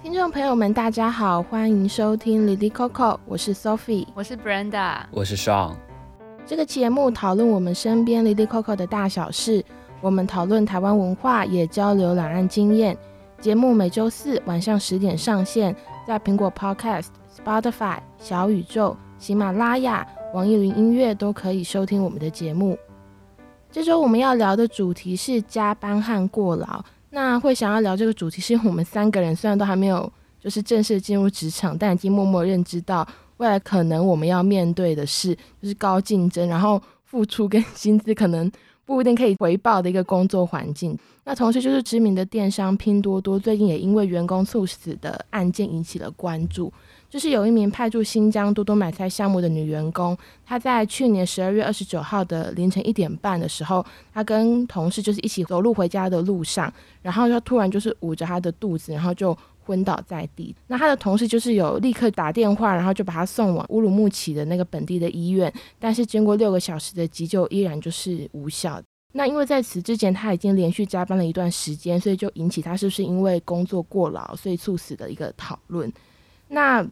听众朋友们，大家好，欢迎收听 Lily Coco，我是 Sophie，我是 Brenda，我是 Sean。这个节目讨论我们身边 Lily Coco 的大小事，我们讨论台湾文化，也交流两岸经验。节目每周四晚上十点上线，在苹果 Podcast、Spotify、小宇宙、喜马拉雅、网易云音乐都可以收听我们的节目。这周我们要聊的主题是加班和过劳。那会想要聊这个主题，是因为我们三个人虽然都还没有就是正式进入职场，但已经默默认知到未来可能我们要面对的是就是高竞争，然后付出跟薪资可能不一定可以回报的一个工作环境。那同时就是知名的电商拼多多最近也因为员工猝死的案件引起了关注。就是有一名派驻新疆多多买菜项目的女员工，她在去年十二月二十九号的凌晨一点半的时候，她跟同事就是一起走路回家的路上，然后就突然就是捂着她的肚子，然后就昏倒在地。那她的同事就是有立刻打电话，然后就把她送往乌鲁木齐的那个本地的医院，但是经过六个小时的急救，依然就是无效。那因为在此之前她已经连续加班了一段时间，所以就引起她是不是因为工作过劳所以猝死的一个讨论。那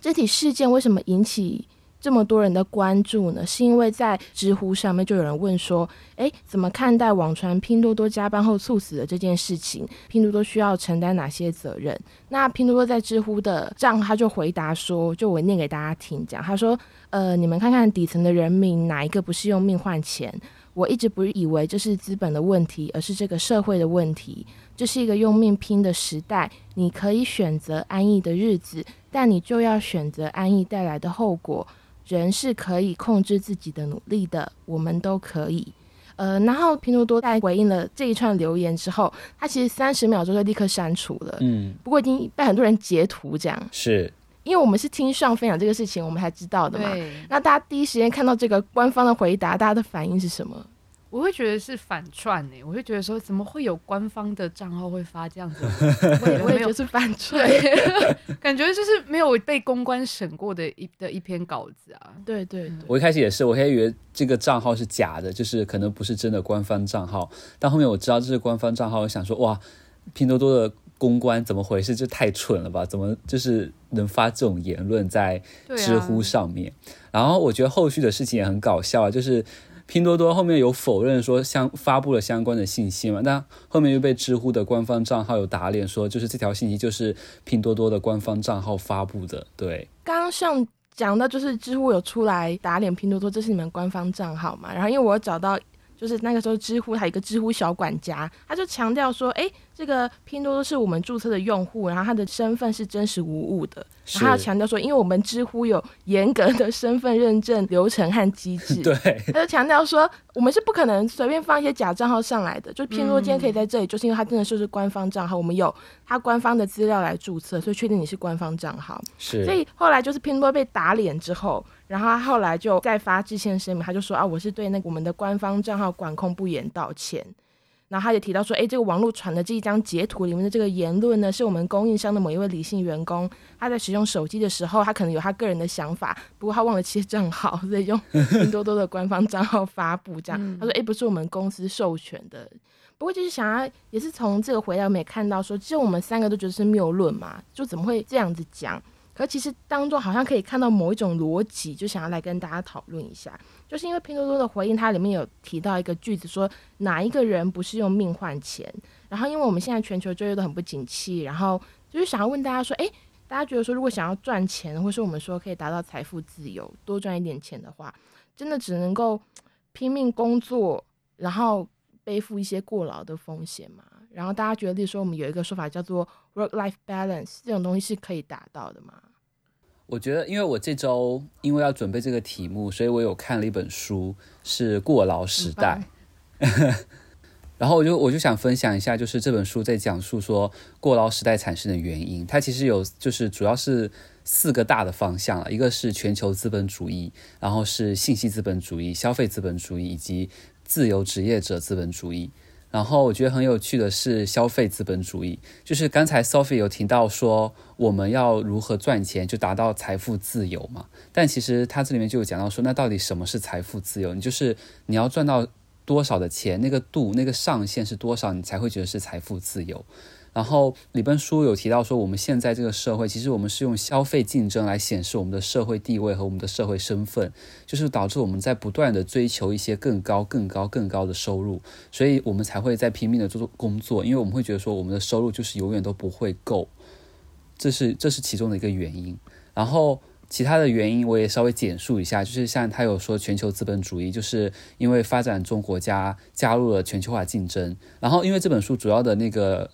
这起事件为什么引起这么多人的关注呢？是因为在知乎上面就有人问说：“诶，怎么看待网传拼多多加班后猝死的这件事情？拼多多需要承担哪些责任？”那拼多多在知乎的账号他就回答说：“就我念给大家听讲，他说：‘呃，你们看看底层的人民哪一个不是用命换钱？我一直不以为这是资本的问题，而是这个社会的问题。’”这是一个用命拼的时代，你可以选择安逸的日子，但你就要选择安逸带来的后果。人是可以控制自己的努力的，我们都可以。呃，然后拼多多在回应了这一串留言之后，他其实三十秒钟就立刻删除了。嗯，不过已经被很多人截图，这样是因为我们是听上分享这个事情，我们才知道的嘛。对那大家第一时间看到这个官方的回答，大家的反应是什么？我会觉得是反串呢、欸，我会觉得说，怎么会有官方的账号会发这样子？我也我也觉得是反串，感觉就是没有被公关审过的一的一篇稿子啊。对对对，我一开始也是，我还以为这个账号是假的，就是可能不是真的官方账号。但后面我知道这是官方账号，我想说，哇，拼多多的公关怎么回事？这太蠢了吧？怎么就是能发这种言论在知乎上面？啊、然后我觉得后续的事情也很搞笑啊，就是。拼多多后面有否认说相发布了相关的信息嘛？但后面又被知乎的官方账号有打脸，说就是这条信息就是拼多多的官方账号发布的。对，刚刚像讲到就是知乎有出来打脸拼多多，这是你们官方账号嘛？然后因为我找到就是那个时候知乎还有一个知乎小管家，他就强调说，哎。这个拼多多是我们注册的用户，然后他的身份是真实无误的。然后他强调说，因为我们知乎有严格的身份认证流程和机制，对，他就强调说，我们是不可能随便放一些假账号上来的。就拼多多今天可以在这里，嗯、就是因为他真的就是官方账号，我们有他官方的资料来注册，所以确定你是官方账号。是，所以后来就是拼多多被打脸之后，然后他后来就再发致歉声明，他就说啊，我是对那个我们的官方账号管控不严道歉。然后他也提到说，诶，这个网络传的这一张截图里面的这个言论呢，是我们供应商的某一位李姓员工，他在使用手机的时候，他可能有他个人的想法，不过他忘了切账号，所以用拼多多的官方账号发布这样。他说，诶，不是我们公司授权的。不过就是想要，也是从这个回来我们也看到说，其实我们三个都觉得是谬论嘛，就怎么会这样子讲？可其实当中好像可以看到某一种逻辑，就想要来跟大家讨论一下。就是因为拼多多的回应，它里面有提到一个句子，说哪一个人不是用命换钱？然后因为我们现在全球就业都很不景气，然后就是想要问大家说，诶，大家觉得说，如果想要赚钱，或是我们说可以达到财富自由，多赚一点钱的话，真的只能够拼命工作，然后背负一些过劳的风险吗？然后大家觉得，例如说我们有一个说法叫做 work-life balance，这种东西是可以达到的吗？我觉得，因为我这周因为要准备这个题目，所以我有看了一本书，是《过劳时代》。然后我就我就想分享一下，就是这本书在讲述说过劳时代产生的原因。它其实有就是主要是四个大的方向了，一个是全球资本主义，然后是信息资本主义、消费资本主义以及自由职业者资本主义。然后我觉得很有趣的是消费资本主义，就是刚才 Sophie 有提到说我们要如何赚钱就达到财富自由嘛，但其实他这里面就有讲到说，那到底什么是财富自由？你就是你要赚到多少的钱，那个度那个上限是多少，你才会觉得是财富自由。然后里边书有提到说，我们现在这个社会，其实我们是用消费竞争来显示我们的社会地位和我们的社会身份，就是导致我们在不断的追求一些更高、更高、更高的收入，所以我们才会在拼命的做工作，因为我们会觉得说，我们的收入就是永远都不会够，这是这是其中的一个原因。然后其他的原因我也稍微简述一下，就是像他有说全球资本主义，就是因为发展中国家加入了全球化竞争，然后因为这本书主要的那个。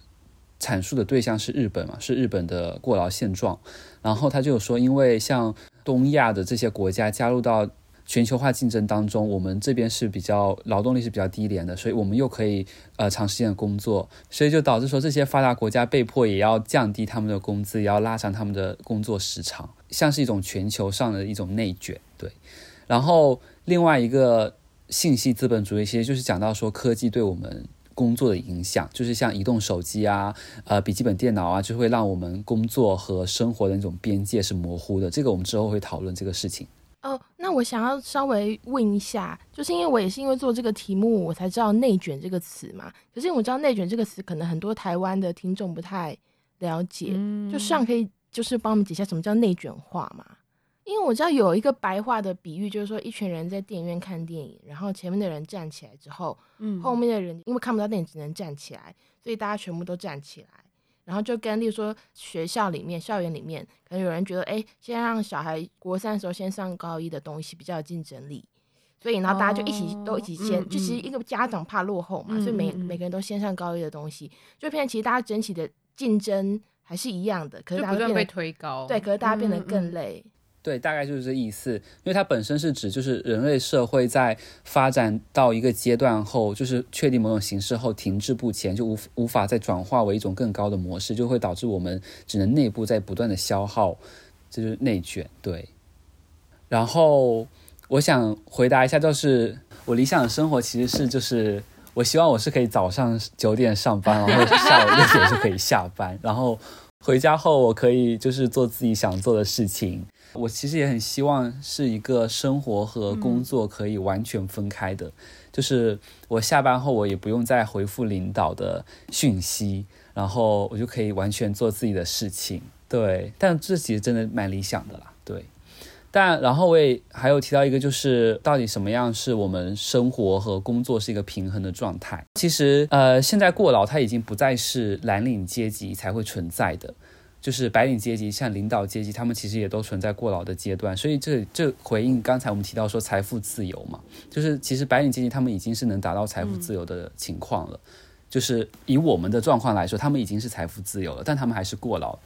阐述的对象是日本嘛，是日本的过劳现状。然后他就说，因为像东亚的这些国家加入到全球化竞争当中，我们这边是比较劳动力是比较低廉的，所以我们又可以呃长时间的工作，所以就导致说这些发达国家被迫也要降低他们的工资，也要拉长他们的工作时长，像是一种全球上的一种内卷。对，然后另外一个信息资本主义，其实就是讲到说科技对我们。工作的影响，就是像移动手机啊、呃笔记本电脑啊，就会让我们工作和生活的那种边界是模糊的。这个我们之后会讨论这个事情。哦，那我想要稍微问一下，就是因为我也是因为做这个题目，我才知道“内卷”这个词嘛。可是我知道“内卷”这个词，可能很多台湾的听众不太了解，嗯、就上可以就是帮我们解释下什么叫内卷化嘛？因为我知道有一个白话的比喻，就是说一群人在电影院看电影，然后前面的人站起来之后，嗯，后面的人因为看不到电影，只能站起来，所以大家全部都站起来，然后就跟例如说学校里面、校园里面，可能有人觉得，哎，先让小孩国三的时候先上高一的东西比较有竞争力，所以然后大家就一起、哦、都一起先，嗯、就其实一个家长怕落后嘛，嗯、所以每每个人都先上高一的东西，就变成其实大家整体的竞争还是一样的，可是大家变得被推高，对，可是大家变得更累。对，大概就是这意思，因为它本身是指就是人类社会在发展到一个阶段后，就是确定某种形式后停滞不前，就无无法再转化为一种更高的模式，就会导致我们只能内部在不断的消耗，这就是内卷。对，然后我想回答一下，就是我理想的生活其实是就是我希望我是可以早上九点上班，然后下午六点就可以下班，然后回家后我可以就是做自己想做的事情。我其实也很希望是一个生活和工作可以完全分开的，就是我下班后我也不用再回复领导的讯息，然后我就可以完全做自己的事情。对，但这其实真的蛮理想的啦。对，但然后我也还有提到一个，就是到底什么样是我们生活和工作是一个平衡的状态？其实，呃，现在过劳它已经不再是蓝领阶级才会存在的。就是白领阶级，像领导阶级，他们其实也都存在过劳的阶段，所以这这回应刚才我们提到说财富自由嘛，就是其实白领阶级他们已经是能达到财富自由的情况了，嗯、就是以我们的状况来说，他们已经是财富自由了，但他们还是过劳。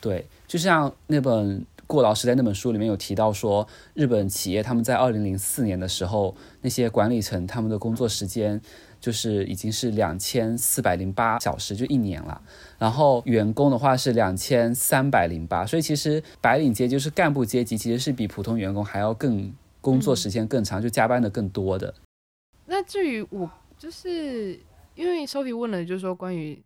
对，就像那本《过劳时代》那本书里面有提到说，日本企业他们在二零零四年的时候，那些管理层他们的工作时间。就是已经是两千四百零八小时，就一年了。然后员工的话是两千三百零八，所以其实白领阶级就是干部阶级，其实是比普通员工还要更工作时间更长，嗯、就加班的更多的。那至于我，就是因为 Sophie 问了，就是说关于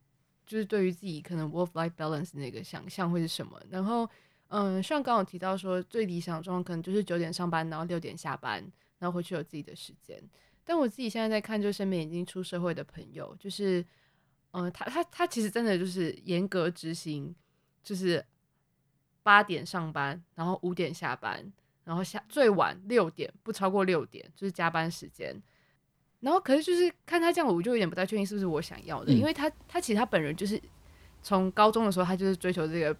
就是对于自己可能 work-life balance 那个想象会是什么？然后嗯，像刚刚提到说最理想状况可能就是九点上班，然后六点下班，然后回去有自己的时间。但我自己现在在看，就身边已经出社会的朋友，就是，嗯、呃，他他他其实真的就是严格执行，就是八点上班，然后五点下班，然后下最晚六点，不超过六点，就是加班时间。然后可是就是看他这样，我就有点不太确定是不是我想要的，嗯、因为他他其实他本人就是从高中的时候，他就是追求这个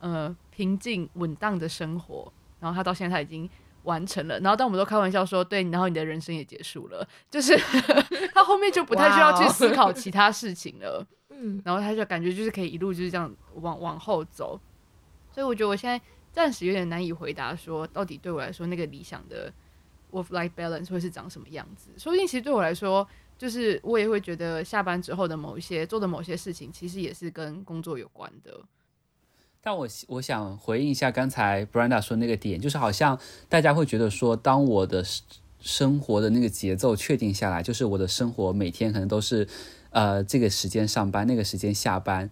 呃平静稳当的生活，然后他到现在他已经。完成了，然后但我们都开玩笑说，对，然后你的人生也结束了，就是 他后面就不太需要去思考其他事情了，嗯。然后他就感觉就是可以一路就是这样往往后走，所以我觉得我现在暂时有点难以回答说，到底对我来说那个理想的 work-life balance 会是长什么样子。说不定其实对我来说，就是我也会觉得下班之后的某一些做的某些事情，其实也是跟工作有关的。但我我想回应一下刚才 Brenda 说那个点，就是好像大家会觉得说，当我的生活的那个节奏确定下来，就是我的生活每天可能都是，呃，这个时间上班，那个时间下班。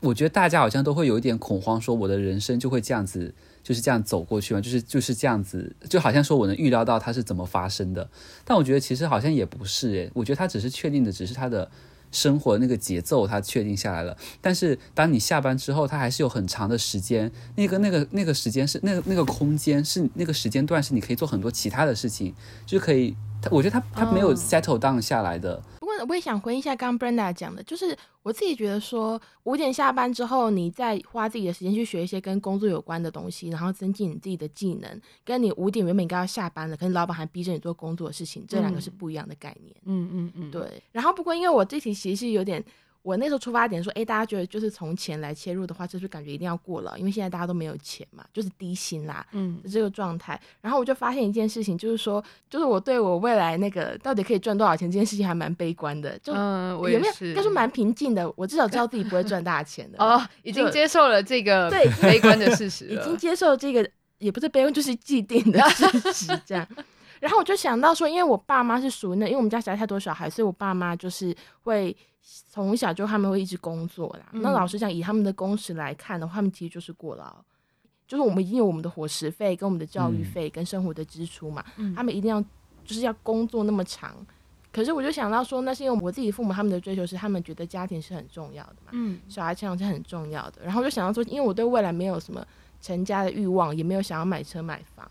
我觉得大家好像都会有一点恐慌，说我的人生就会这样子，就是这样走过去嘛，就是就是这样子，就好像说我能预料到它是怎么发生的。但我觉得其实好像也不是诶，我觉得它只是确定的，只是它的。生活那个节奏它确定下来了。但是当你下班之后，它还是有很长的时间，那个那个那个时间是那个那个空间是那个时间段是你可以做很多其他的事情，就可以。我觉得他他没有 settle down 下来的。不过我也想回应一下刚刚 Brenda 讲的，就是我自己觉得说五点下班之后，你再花自己的时间去学一些跟工作有关的东西，然后增进你自己的技能，跟你五点原本应该要下班了，可是老板还逼着你做工作的事情，这两个是不一样的概念。嗯嗯嗯，对。然后不过因为我这题其实是有点。我那时候出发点说，哎，大家觉得就是从钱来切入的话，就是感觉一定要过了，因为现在大家都没有钱嘛，就是低薪啦，嗯，这个状态。然后我就发现一件事情，就是说，就是我对我未来那个到底可以赚多少钱这件事情还蛮悲观的，就嗯，我也是，应该说蛮平静的。我至少知道自己不会赚大钱的。哦，已经接受了这个对悲观的事实，已经接受这个也不是悲观，就是既定的 事实这样。然后我就想到说，因为我爸妈是属于那，因为我们家实在太多小孩，所以我爸妈就是会从小就他们会一直工作啦。嗯、那老实讲，以他们的工时来看的话，他们其实就是过劳，就是我们已经有我们的伙食费、跟我们的教育费、跟生活的支出嘛。嗯、他们一定要就是要工作那么长。可是我就想到说，那是因为我自己父母他们的追求是，他们觉得家庭是很重要的嘛，嗯，小孩成长是很重要的。然后就想到说，因为我对未来没有什么成家的欲望，也没有想要买车买房。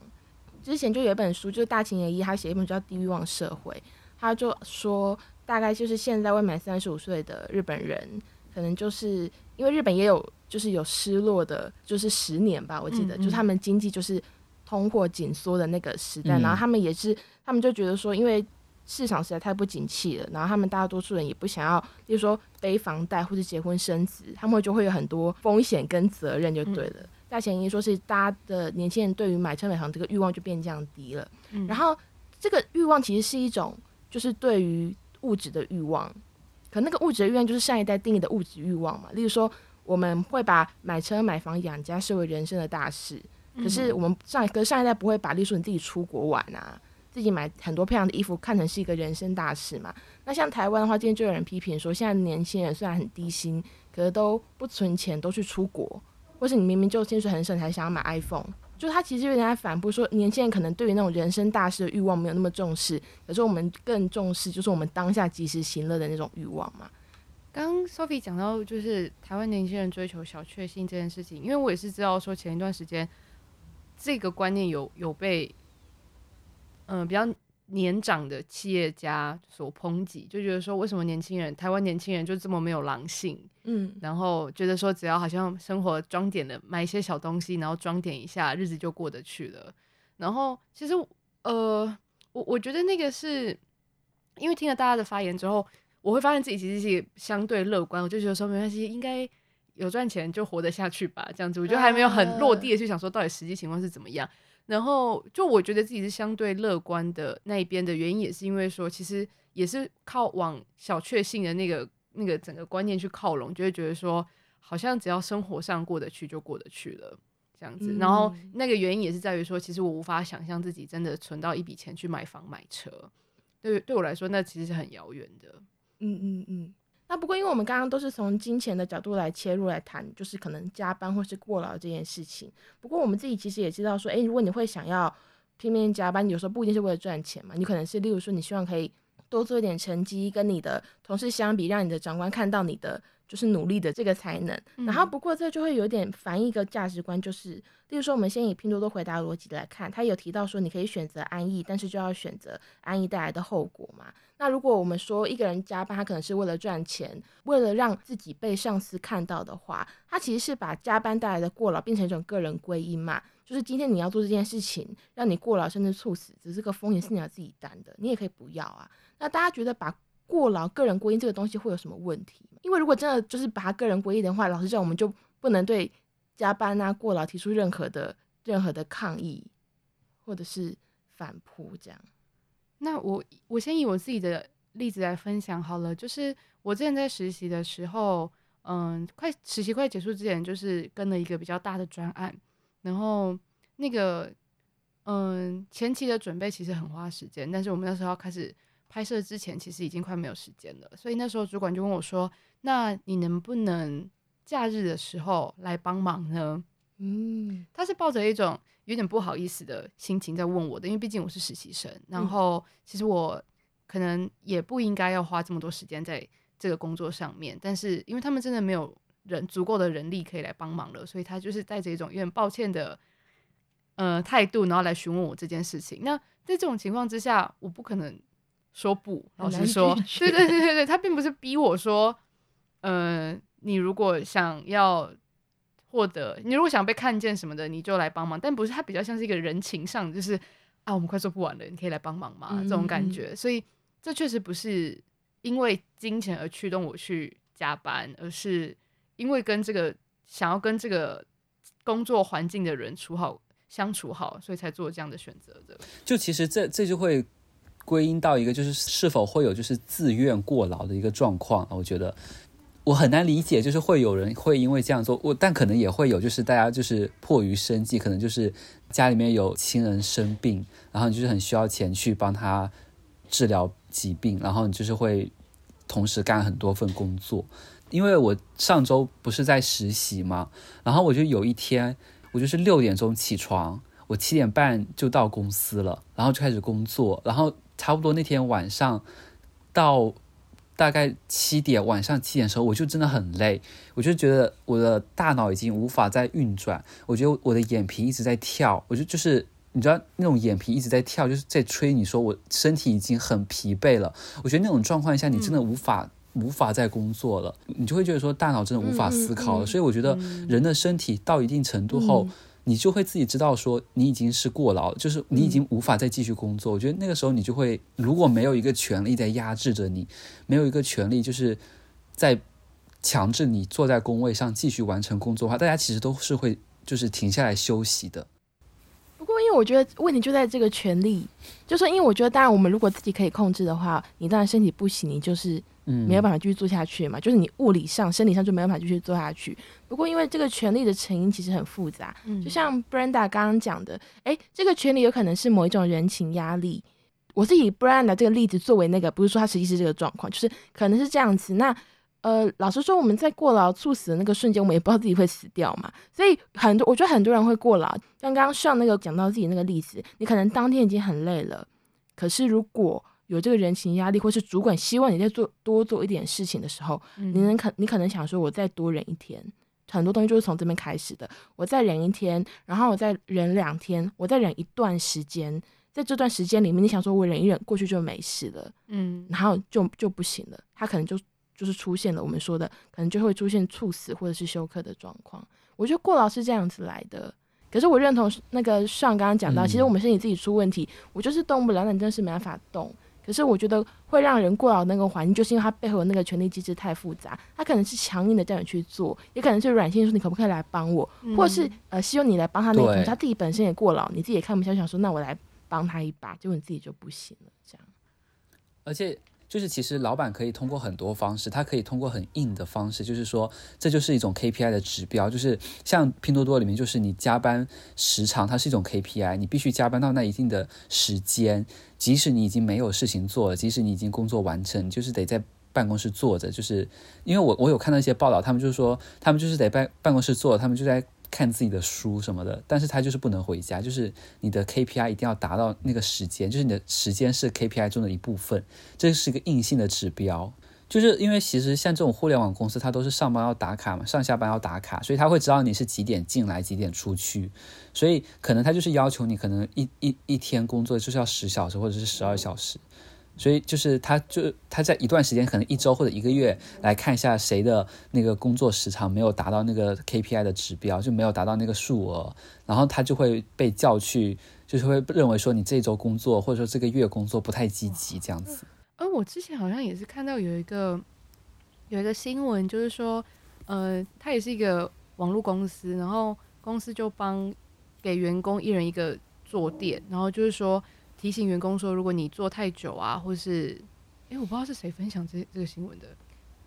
之前就有一本书，就是大前研一，他写一本叫《低欲望社会》，他就说，大概就是现在未满三十五岁的日本人，可能就是因为日本也有就是有失落的，就是十年吧，我记得，嗯嗯，就是他们经济就是通货紧缩的那个时代，嗯、然后他们也是，他们就觉得说，因为市场实在太不景气了，然后他们大多数人也不想要，比如说背房贷或者结婚生子，他们就会有很多风险跟责任，就对了。嗯。大前提说是大家的年轻人对于买车买房这个欲望就变降低了，嗯、然后这个欲望其实是一种就是对于物质的欲望，可那个物质的欲望就是上一代定义的物质欲望嘛。例如说，我们会把买车买房养家视为人生的大事，可是我们上跟上一代不会把，例如说你自己出国玩啊，自己买很多漂亮的衣服看成是一个人生大事嘛。那像台湾的话，今天就有人批评说，现在年轻人虽然很低薪，可是都不存钱，都去出国。或是你明明就薪水很少，才想要买 iPhone，就他其实有点在反驳说，年轻人可能对于那种人生大事的欲望没有那么重视，可是我们更重视就是我们当下及时行乐的那种欲望嘛。刚 Sophie 讲到就是台湾年轻人追求小确幸这件事情，因为我也是知道说前一段时间这个观念有有被嗯、比较。年长的企业家所抨击，就觉得说，为什么年轻人，台湾年轻人就这么没有狼性？嗯，然后觉得说，只要好像生活装点的买一些小东西，然后装点一下，日子就过得去了。然后其实，呃，我我觉得那个是因为听了大家的发言之后，我会发现自己其实是相对乐观。我就觉得说，没关系，应该有赚钱就活得下去吧，这样子。我觉得还没有很落地的去想说，到底实际情况是怎么样。然后，就我觉得自己是相对乐观的那一边的原因，也是因为说，其实也是靠往小确幸的那个那个整个观念去靠拢，就会觉得说，好像只要生活上过得去就过得去了这样子。然后那个原因也是在于说，其实我无法想象自己真的存到一笔钱去买房买车，对对我来说，那其实是很遥远的。嗯嗯嗯。那不过，因为我们刚刚都是从金钱的角度来切入来谈，就是可能加班或是过劳这件事情。不过我们自己其实也知道说，诶，如果你会想要拼命加班，有时候不一定是为了赚钱嘛，你可能是例如说，你希望可以多做一点成绩，跟你的同事相比，让你的长官看到你的就是努力的这个才能。嗯、然后不过这就会有点反映一个价值观，就是例如说，我们先以拼多多回答逻辑来看，他有提到说，你可以选择安逸，但是就要选择安逸带来的后果嘛。那如果我们说一个人加班，他可能是为了赚钱，为了让自己被上司看到的话，他其实是把加班带来的过劳变成一种个人归因嘛。就是今天你要做这件事情，让你过劳甚至猝死，只是个风险是你要自己担的，你也可以不要啊。那大家觉得把过劳个人归因这个东西会有什么问题？因为如果真的就是把它个人归因的话，老实讲，我们就不能对加班啊过劳提出任何的任何的抗议或者是反扑这样。那我我先以我自己的例子来分享好了，就是我之前在实习的时候，嗯，快实习快结束之前，就是跟了一个比较大的专案，然后那个嗯前期的准备其实很花时间，但是我们那时候要开始拍摄之前，其实已经快没有时间了，所以那时候主管就问我说：“那你能不能假日的时候来帮忙呢？”嗯，他是抱着一种。有点不好意思的心情在问我的，因为毕竟我是实习生，然后其实我可能也不应该要花这么多时间在这个工作上面，但是因为他们真的没有人足够的人力可以来帮忙了，所以他就是带着一种有点抱歉的呃态度，然后来询问我这件事情。那在这种情况之下，我不可能说不，老实说，对对对对对，他并不是逼我说，呃，你如果想要。获得你如果想被看见什么的，你就来帮忙，但不是他比较像是一个人情上，就是啊，我们快做不完了，你可以来帮忙吗？嗯、这种感觉，所以这确实不是因为金钱而驱动我去加班，而是因为跟这个想要跟这个工作环境的人处好相处好，所以才做这样的选择的。就其实这这就会归因到一个，就是是否会有就是自愿过劳的一个状况，我觉得。我很难理解，就是会有人会因为这样做，我但可能也会有，就是大家就是迫于生计，可能就是家里面有亲人生病，然后你就是很需要钱去帮他治疗疾病，然后你就是会同时干很多份工作。因为我上周不是在实习嘛，然后我就有一天，我就是六点钟起床，我七点半就到公司了，然后就开始工作，然后差不多那天晚上到。大概七点，晚上七点的时候，我就真的很累，我就觉得我的大脑已经无法再运转，我觉得我的眼皮一直在跳，我就就是你知道那种眼皮一直在跳，就是在催你说我身体已经很疲惫了。我觉得那种状况下，你真的无法、嗯、无法再工作了，你就会觉得说大脑真的无法思考了。嗯嗯嗯、所以我觉得人的身体到一定程度后。嗯你就会自己知道说你已经是过劳，就是你已经无法再继续工作。嗯、我觉得那个时候你就会，如果没有一个权利在压制着你，没有一个权利就是在强制你坐在工位上继续完成工作的话，大家其实都是会就是停下来休息的。不过，因为我觉得问题就在这个权利，就是说因为我觉得，当然我们如果自己可以控制的话，你当然身体不行，你就是。嗯，没有办法继续做下去嘛，就是你物理上、生理上就没有办法继续做下去。不过，因为这个权利的成因其实很复杂，嗯，就像 Brenda 刚刚讲的，诶，这个权利有可能是某一种人情压力。我是以 Brenda 这个例子作为那个，不是说他实际是这个状况，就是可能是这样子。那呃，老实说，我们在过劳猝死的那个瞬间，我们也不知道自己会死掉嘛。所以很多，我觉得很多人会过劳。像刚刚上那个讲到自己那个例子，你可能当天已经很累了，可是如果有这个人情压力，或是主管希望你在做多做一点事情的时候，嗯、你能可你可能想说，我再多忍一天，很多东西就是从这边开始的。我再忍一天，然后我再忍两天，我再忍一段时间，在这段时间里面，你想说我忍一忍过去就没事了，嗯，然后就就不行了，他可能就就是出现了我们说的，可能就会出现猝死或者是休克的状况。我觉得过劳是这样子来的，可是我认同那个上刚刚讲到，嗯、其实我们身体自己出问题，我就是动不了，那你真的是没办法动。可是我觉得会让人过劳那个环境，就是因为它背后的那个权力机制太复杂。它可能是强硬的叫你去做，也可能是软性说你可不可以来帮我，嗯、或者是呃希望你来帮他那个，他自己本身也过劳，你自己也看不下去，想说那我来帮他一把，结果你自己就不行了，这样。而且。就是其实老板可以通过很多方式，他可以通过很硬的方式，就是说这就是一种 KPI 的指标，就是像拼多多里面，就是你加班时长，它是一种 KPI，你必须加班到那一定的时间，即使你已经没有事情做了，即使你已经工作完成，就是得在办公室坐着，就是因为我我有看到一些报道，他们就是说他们就是得办办公室坐，他们就在。看自己的书什么的，但是他就是不能回家，就是你的 KPI 一定要达到那个时间，就是你的时间是 KPI 中的一部分，这是一个硬性的指标。就是因为其实像这种互联网公司，它都是上班要打卡嘛，上下班要打卡，所以他会知道你是几点进来，几点出去，所以可能他就是要求你可能一一一天工作就是要十小时或者是十二小时。所以就是他，就他在一段时间，可能一周或者一个月来看一下谁的那个工作时长没有达到那个 KPI 的指标，就没有达到那个数额，然后他就会被叫去，就是会认为说你这周工作或者说这个月工作不太积极这样子。而我之前好像也是看到有一个有一个新闻，就是说，呃，他也是一个网络公司，然后公司就帮给员工一人一个坐垫，然后就是说。提醒员工说，如果你坐太久啊，或是，哎、欸，我不知道是谁分享这这个新闻的，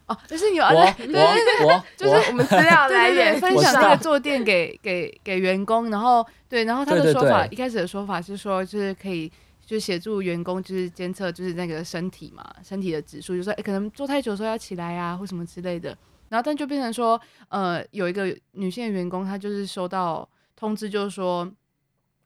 哦，就是你，我对对对，就是我们资料 来源分享这个坐垫给给给员工，然后对，然后他的说法，一开始的说法是说，就是可以就协助员工就是监测就是那个身体嘛，身体的指数，就说可能坐太久的时候要起来啊，或什么之类的，然后但就变成说，呃，有一个女性的员工，她就是收到通知，就是说。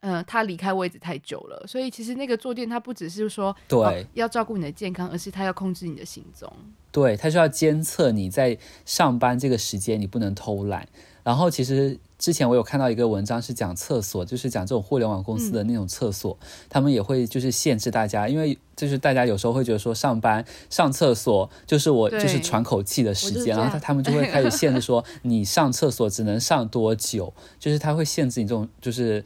嗯、呃，他离开位置太久了，所以其实那个坐垫它不只是说对、哦、要照顾你的健康，而是它要控制你的行踪。对，它需要监测你在上班这个时间，你不能偷懒。然后其实之前我有看到一个文章是讲厕所，就是讲这种互联网公司的那种厕所，嗯、他们也会就是限制大家，因为就是大家有时候会觉得说上班上厕所就是我就是喘口气的时间，然后他他们就会开始限制说 你上厕所只能上多久，就是他会限制你这种就是。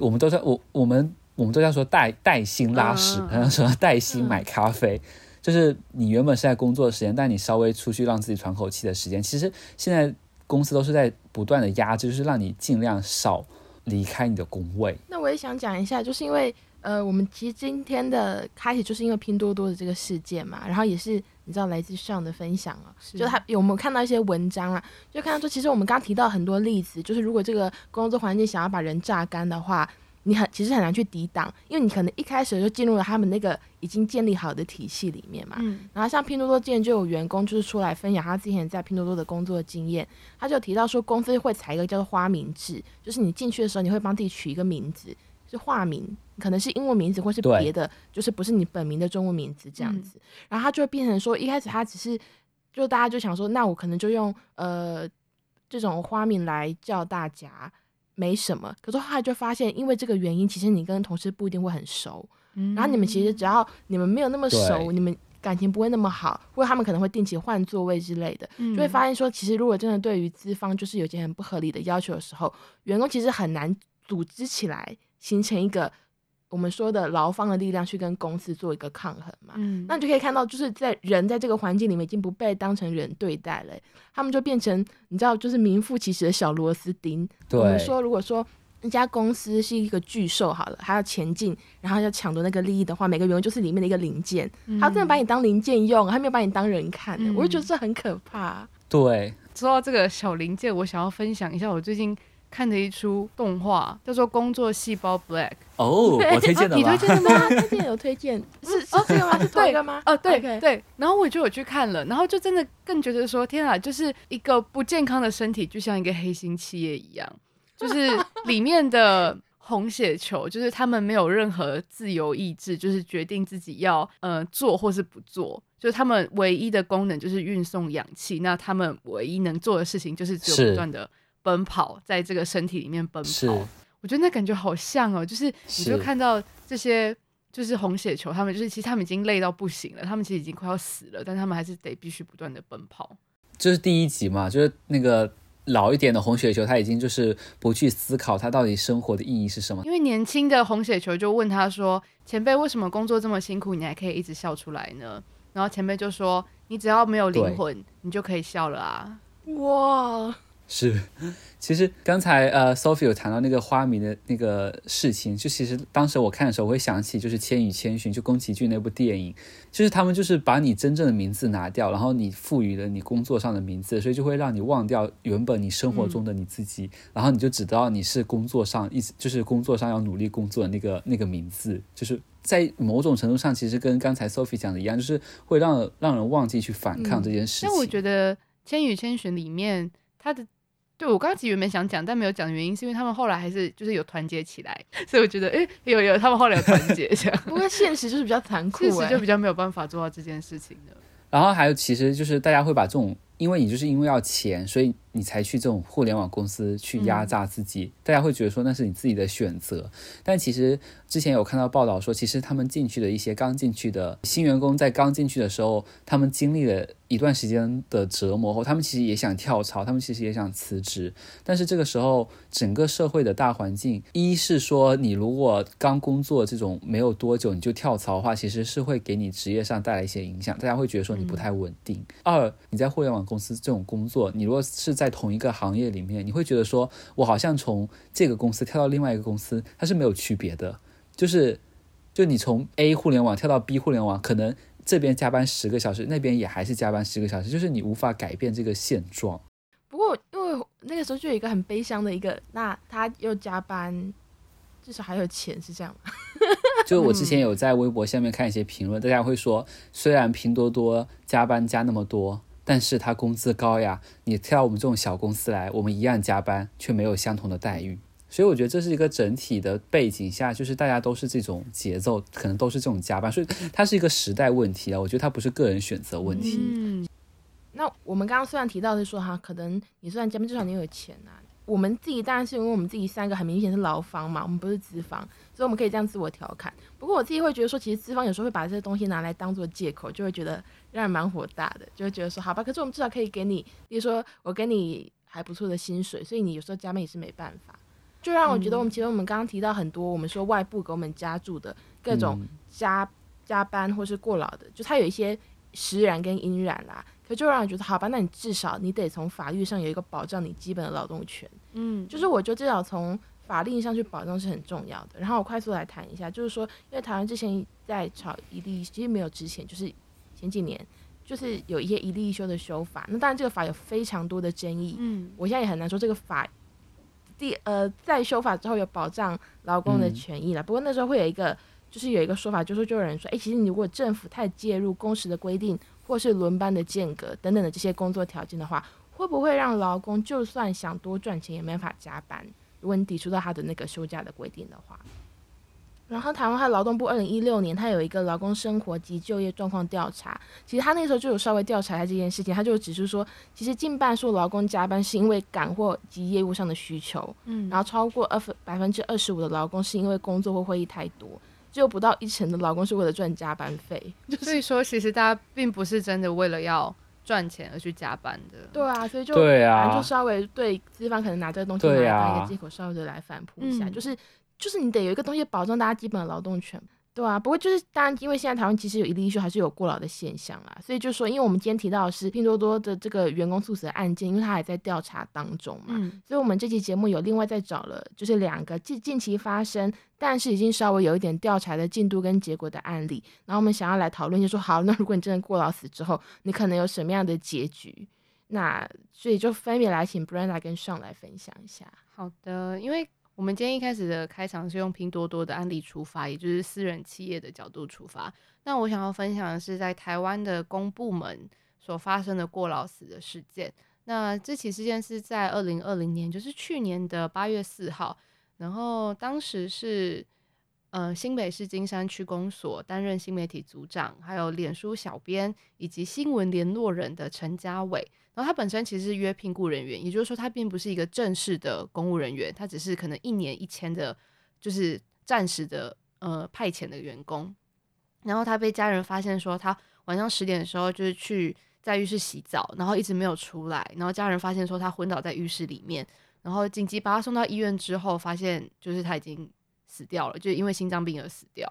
我们都在我我们我们都在说带带薪拉屎，然后说带薪买咖啡，就是你原本是在工作的时间，但你稍微出去让自己喘口气的时间，其实现在公司都是在不断的压制，就是让你尽量少离开你的工位。那我也想讲一下，就是因为呃，我们其实今天的开始就是因为拼多多的这个事件嘛，然后也是你知道来自上的分享啊，是就他有没有看到一些文章啊，就看到说其实我们刚刚提到很多例子，就是如果这个工作环境想要把人榨干的话。你很其实很难去抵挡，因为你可能一开始就进入了他们那个已经建立好的体系里面嘛。嗯。然后像拼多多之前就有员工就是出来分享他之前在拼多多的工作经验，他就提到说公司会采一个叫做花名制，就是你进去的时候你会帮自己取一个名字，是化名，可能是英文名字或是别的，就是不是你本名的中文名字这样子。嗯。然后他就会变成说，一开始他只是就大家就想说，那我可能就用呃这种花名来叫大家。没什么，可是后来就发现，因为这个原因，其实你跟同事不一定会很熟。嗯，然后你们其实只要你们没有那么熟，你们感情不会那么好，或者他们可能会定期换座位之类的，嗯，就会发现说，其实如果真的对于资方就是有些很不合理的要求的时候，员工其实很难组织起来形成一个。我们说的劳方的力量去跟公司做一个抗衡嘛，嗯，那你就可以看到，就是在人在这个环境里面已经不被当成人对待了，他们就变成你知道，就是名副其实的小螺丝钉。对，我们说，如果说一家公司是一个巨兽好了，还要前进，然后要抢夺那个利益的话，每个员工就是里面的一个零件，嗯、他真的把你当零件用，他没有把你当人看我就觉得这很可怕。对，说到这个小零件，我想要分享一下我最近。看的一出动画叫做《工作细胞 Black》哦，我推荐的吗？你推荐的吗？推荐有推荐，是是这个吗？是这个吗？哦，对对。然后我就有去看了，然后就真的更觉得说，天啊，就是一个不健康的身体，就像一个黑心企业一样，就是里面的红血球，就是他们没有任何自由意志，就是决定自己要呃做或是不做，就是他们唯一的功能就是运送氧气，那他们唯一能做的事情就是只有不断的。奔跑在这个身体里面奔跑，我觉得那感觉好像哦，就是你就看到这些就是红血球，他们就是其实他们已经累到不行了，他们其实已经快要死了，但他们还是得必须不断的奔跑。就是第一集嘛，就是那个老一点的红血球，他已经就是不去思考他到底生活的意义是什么。因为年轻的红血球就问他说：“前辈，为什么工作这么辛苦，你还可以一直笑出来呢？”然后前辈就说：“你只要没有灵魂，你就可以笑了啊！”哇。是，其实刚才呃，Sophie 有谈到那个花名的那个事情，就其实当时我看的时候，我会想起就是《千与千寻》就宫崎骏那部电影，就是他们就是把你真正的名字拿掉，然后你赋予了你工作上的名字，所以就会让你忘掉原本你生活中的你自己，嗯、然后你就只知道你是工作上一直就是工作上要努力工作的那个那个名字，就是在某种程度上其实跟刚才 Sophie 讲的一样，就是会让让人忘记去反抗这件事情。那、嗯、我觉得《千与千寻》里面他的。对，我刚刚其实原本想讲，但没有讲的原因是因为他们后来还是就是有团结起来，所以我觉得哎，有有他们后来有团结这样。不过现实就是比较残酷，现实就比较没有办法做到这件事情的。然后还有，其实就是大家会把这种。因为你就是因为要钱，所以你才去这种互联网公司去压榨自己。嗯、大家会觉得说那是你自己的选择，但其实之前有看到报道说，其实他们进去的一些刚进去的新员工，在刚进去的时候，他们经历了一段时间的折磨后，他们其实也想跳槽，他们其实也想辞职。但是这个时候，整个社会的大环境，一是说你如果刚工作这种没有多久你就跳槽的话，其实是会给你职业上带来一些影响，大家会觉得说你不太稳定。嗯、二，你在互联网。公司这种工作，你如果是在同一个行业里面，你会觉得说，我好像从这个公司跳到另外一个公司，它是没有区别的。就是，就你从 A 互联网跳到 B 互联网，可能这边加班十个小时，那边也还是加班十个小时，就是你无法改变这个现状。不过，因为那个时候就有一个很悲伤的一个，那他又加班，至少还有钱，是这样吗？就我之前有在微博下面看一些评论，大家会说，虽然拼多多加班加那么多。但是他工资高呀，你跳到我们这种小公司来，我们一样加班，却没有相同的待遇。所以我觉得这是一个整体的背景下，就是大家都是这种节奏，可能都是这种加班，所以它是一个时代问题啊。我觉得它不是个人选择问题。嗯，那我们刚刚虽然提到是说哈，可能你虽然加班，至少你有钱啊。我们自己当然是因为我们自己三个很明显是劳方嘛，我们不是资方，所以我们可以这样自我调侃。不过我自己会觉得说，其实资方有时候会把这些东西拿来当做借口，就会觉得让人蛮火大的，就会觉得说，好吧，可是我们至少可以给你，比如说我给你还不错的薪水，所以你有时候加班也是没办法。就让我觉得，我们其实我们刚刚提到很多，我们说外部给我们加注的各种加加班或是过劳的，就它有一些实然跟因然啦。可就让我觉得，好吧，那你至少你得从法律上有一个保障你基本的劳动权。嗯，就是我觉得至少从法令上去保障是很重要的。然后我快速来谈一下，就是说，因为台湾之前在炒一例，其实没有之前，就是前几年就是有一些一例一休的修法。那当然这个法有非常多的争议。嗯，我现在也很难说这个法。第呃，在修法之后有保障劳工的权益了。嗯、不过那时候会有一个，就是有一个说法，就是就有人说，哎、欸，其实你如果政府太介入工时的规定，或是轮班的间隔等等的这些工作条件的话，会不会让劳工就算想多赚钱也没法加班？如果你抵触到他的那个休假的规定的话。然后台湾他劳动部二零一六年，他有一个劳工生活及就业状况调查。其实他那时候就有稍微调查一下这件事情，他就指出说，其实近半数劳工加班是因为赶货及业务上的需求，嗯，然后超过二分百分之二十五的劳工是因为工作或会议太多，只有不到一成的劳工是为了赚加班费。就是、所以说，其实大家并不是真的为了要赚钱而去加班的。对啊，所以就对啊，就稍微对资方可能拿这个东西来当一个借口，稍微的来反扑一下，就是。就是你得有一个东西保障大家基本的劳动权，对啊，不过就是当然，因为现在台湾其实有一例一休，还是有过劳的现象啦，所以就说，因为我们今天提到的是拼多多的这个员工猝死的案件，因为它还在调查当中嘛，嗯、所以我们这期节目有另外再找了，就是两个近近期发生，但是已经稍微有一点调查的进度跟结果的案例，然后我们想要来讨论，就说好，那如果你真的过劳死之后，你可能有什么样的结局？那所以就分别来请 Brenda 跟 Sean 来分享一下。好的，因为。我们今天一开始的开场是用拼多多的案例出发，也就是私人企业的角度出发。那我想要分享的是在台湾的公部门所发生的过劳死的事件。那这起事件是在二零二零年，就是去年的八月四号。然后当时是，呃，新北市金山区公所担任新媒体组长，还有脸书小编以及新闻联络人的陈家伟。然后他本身其实是约聘雇人员，也就是说他并不是一个正式的公务人员，他只是可能一年一签的，就是暂时的呃派遣的员工。然后他被家人发现说他晚上十点的时候就是去在浴室洗澡，然后一直没有出来。然后家人发现说他昏倒在浴室里面，然后紧急把他送到医院之后，发现就是他已经死掉了，就因为心脏病而死掉。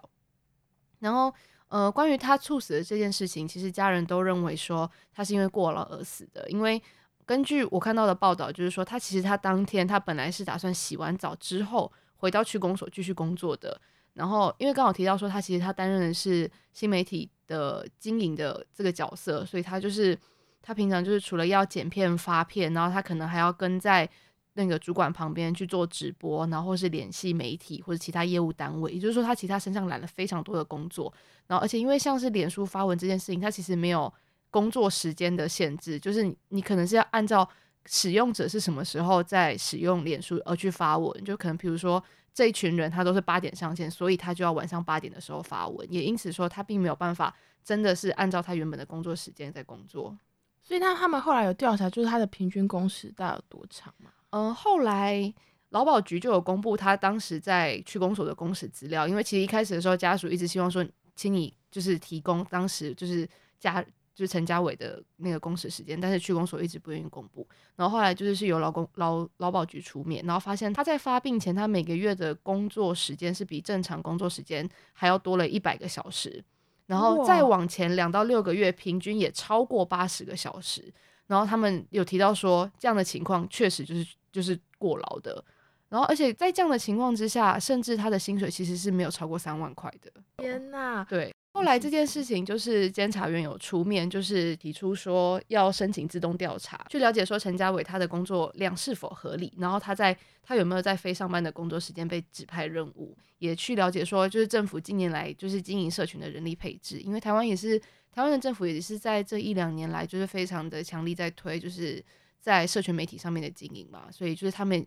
然后。呃，关于他猝死的这件事情，其实家人都认为说他是因为过劳而死的。因为根据我看到的报道，就是说他其实他当天他本来是打算洗完澡之后回到区公所继续工作的。然后因为刚好提到说他其实他担任的是新媒体的经营的这个角色，所以他就是他平常就是除了要剪片发片，然后他可能还要跟在。那个主管旁边去做直播，然后是联系媒体或者其他业务单位，也就是说，他其他身上揽了非常多的工作。然后，而且因为像是脸书发文这件事情，它其实没有工作时间的限制，就是你你可能是要按照使用者是什么时候在使用脸书而去发文，就可能比如说这一群人他都是八点上线，所以他就要晚上八点的时候发文，也因此说他并没有办法真的是按照他原本的工作时间在工作。所以，他他们后来有调查，就是他的平均工时大概有多长吗？嗯，后来劳保局就有公布他当时在区公所的工时资料，因为其实一开始的时候家属一直希望说，请你就是提供当时就是家就是陈家伟的那个工时时间，但是区公所一直不愿意公布。然后后来就是是由劳工劳劳保局出面，然后发现他在发病前，他每个月的工作时间是比正常工作时间还要多了一百个小时，然后再往前两到六个月，平均也超过八十个小时。然后他们有提到说，这样的情况确实就是。就是过劳的，然后而且在这样的情况之下，甚至他的薪水其实是没有超过三万块的。天哪！对，后来这件事情就是监察院有出面，就是提出说要申请自动调查，去了解说陈家伟他的工作量是否合理，然后他在他有没有在非上班的工作时间被指派任务，也去了解说就是政府近年来就是经营社群的人力配置，因为台湾也是台湾的政府也是在这一两年来就是非常的强力在推就是。在社群媒体上面的经营嘛，所以就是他们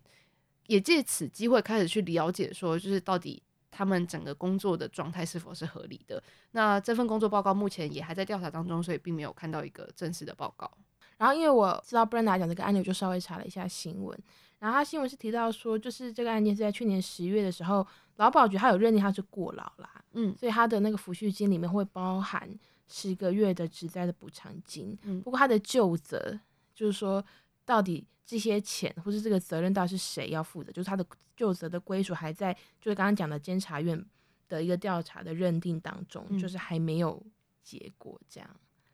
也借此机会开始去了解，说就是到底他们整个工作的状态是否是合理的。那这份工作报告目前也还在调查当中，所以并没有看到一个正式的报告。然后因为我知道 Brenda 讲这个案例，我就稍微查了一下新闻。然后他新闻是提到说，就是这个案件是在去年十月的时候，劳保局他有认定他是过劳啦，嗯，所以他的那个抚恤金里面会包含十个月的职灾的补偿金。嗯，不过他的旧责就是说，到底这些钱或是这个责任到底是谁要负责，就是他的就责的归属还在，就是刚刚讲的监察院的一个调查的认定当中，嗯，就是还没有结果这样。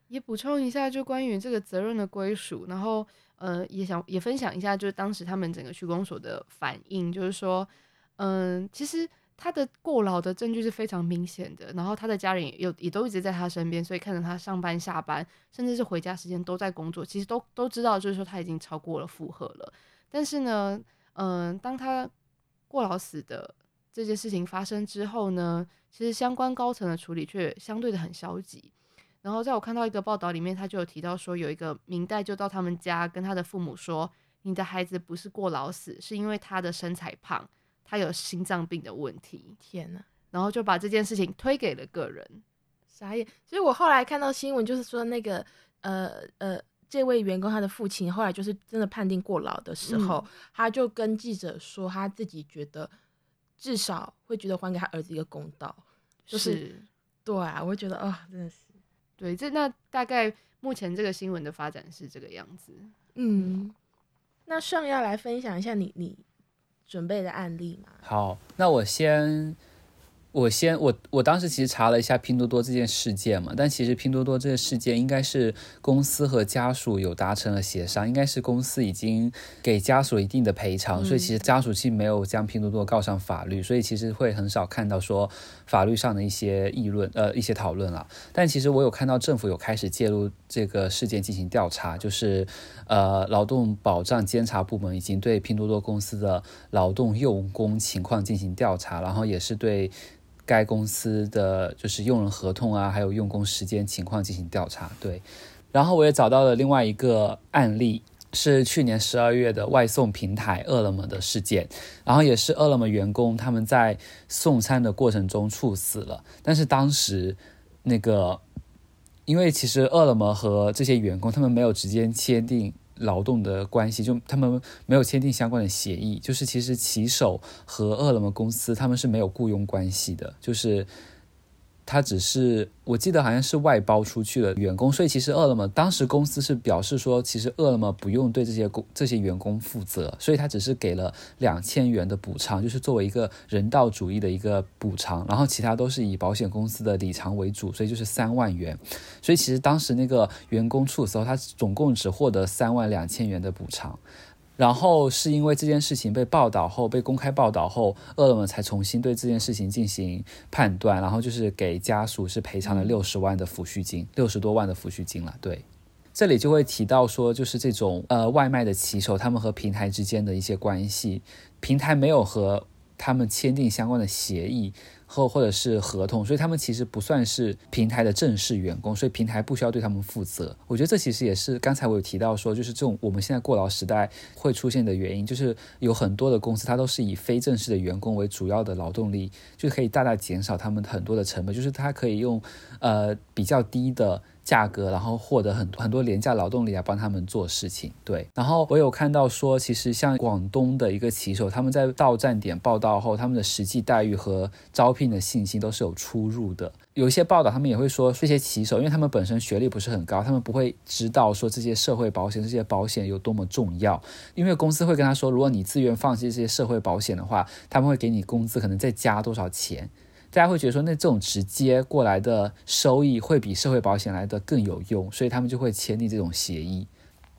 也补充一下，就关于这个责任的归属，然后呃，也想也分享一下，就是当时他们整个区公所的反应，就是说，嗯、呃，其实他的过劳的证据是非常明显的，然后他的家人也有也都一直在他身边，所以看着他上班下班，甚至是回家时间都在工作，其实都都知道，就是说他已经超过了负荷了。但是呢，嗯、当他过劳死的这件事情发生之后呢，其实相关高层的处理却相对的很消极。然后在我看到一个报道里面，他就有提到说，有一个明代就到他们家跟他的父母说：“你的孩子不是过劳死，是因为他的身材胖，他有心脏病的问题。”天哪！然后就把这件事情推给了个人，傻眼。所以我后来看到新闻，就是说那个呃呃，这位员工他的父亲后来就是真的判定过劳的时候，嗯、他就跟记者说，他自己觉得至少会觉得还给他儿子一个公道。就是，是对啊，我会觉得啊、哦，真的是。对，这那大概目前这个新闻的发展是这个样子。嗯，那尚要来分享一下你你准备的案例吗？好，那我先。我先我我当时其实查了一下拼多多这件事件嘛，但其实拼多多这个事件应该是公司和家属有达成了协商，应该是公司已经给家属一定的赔偿，所以其实家属其实没有将拼多多告上法律，所以其实会很少看到说法律上的一些议论呃一些讨论了。但其实我有看到政府有开始介入这个事件进行调查，就是呃劳动保障监察部门已经对拼多多公司的劳动用工情况进行调查，然后也是对。该公司的就是用人合同啊，还有用工时间情况进行调查。对，然后我也找到了另外一个案例，是去年十二月的外送平台饿了么的事件，然后也是饿了么员工他们在送餐的过程中猝死了，但是当时那个，因为其实饿了么和这些员工他们没有直接签订。劳动的关系，就他们没有签订相关的协议，就是其实骑手和饿了么公司他们是没有雇佣关系的，就是。他只是，我记得好像是外包出去的员工，所以其实饿了么当时公司是表示说，其实饿了么不用对这些工这些员工负责，所以他只是给了两千元的补偿，就是作为一个人道主义的一个补偿，然后其他都是以保险公司的理偿为主，所以就是三万元。所以其实当时那个员工猝死后，他总共只获得三万两千元的补偿。然后是因为这件事情被报道后，被公开报道后，饿了么才重新对这件事情进行判断，然后就是给家属是赔偿了六十万的抚恤金，六十多万的抚恤金了。对，这里就会提到说，就是这种呃外卖的骑手，他们和平台之间的一些关系，平台没有和他们签订相关的协议。或或者是合同，所以他们其实不算是平台的正式员工，所以平台不需要对他们负责。我觉得这其实也是刚才我有提到说，就是这种我们现在过劳时代会出现的原因，就是有很多的公司它都是以非正式的员工为主要的劳动力，就可以大大减少他们很多的成本，就是它可以用呃比较低的。价格，然后获得很多很多廉价劳动力来帮他们做事情，对。然后我有看到说，其实像广东的一个骑手，他们在到站点报到后，他们的实际待遇和招聘的信息都是有出入的。有一些报道，他们也会说，这些骑手，因为他们本身学历不是很高，他们不会知道说这些社会保险、这些保险有多么重要。因为公司会跟他说，如果你自愿放弃这些社会保险的话，他们会给你工资可能再加多少钱。大家会觉得说，那这种直接过来的收益会比社会保险来的更有用，所以他们就会签订这种协议。